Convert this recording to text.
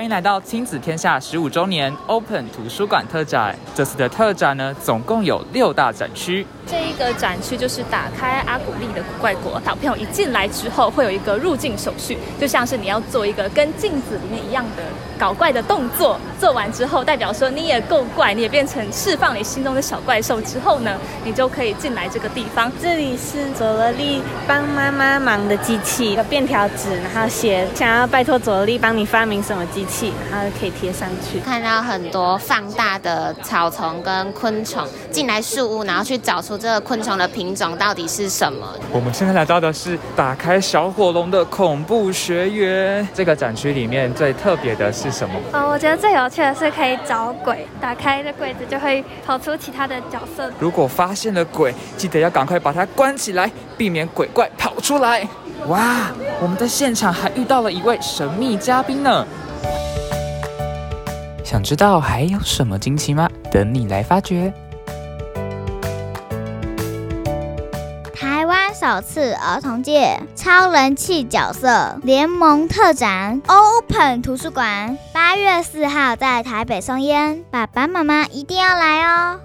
欢迎来到亲子天下十五周年 Open 图书馆特展。这次的特展呢，总共有六大展区。这一个展区就是打开阿古丽的古怪国。小朋友一进来之后，会有一个入境手续，就像是你要做一个跟镜子里面一样的搞怪的动作。做完之后，代表说你也够怪，你也变成释放你心中的小怪兽之后呢，你就可以进来这个地方。这里是佐罗力帮妈妈忙的机器，有便条纸，然后写想要拜托佐罗力帮你发明什么机器，然后可以贴上去。看到很多放大的草丛跟昆虫进来树屋，然后去找出这个昆虫的品种到底是什么。我们现在来到的是打开小火龙的恐怖学园。这个展区里面最特别的是什么？哦，我觉得最有趣的是可以找鬼，打开的柜子就会跑出其他的角色。如果发现了鬼，记得要赶快把它关起来，避免鬼怪跑出来。哇，我们在现场还遇到了一位神秘嘉宾呢。想知道还有什么惊奇吗？等你来发掘。首次儿童界超人气角色联盟特展 Open 图书馆，八月四号在台北松烟，爸爸妈妈一定要来哦。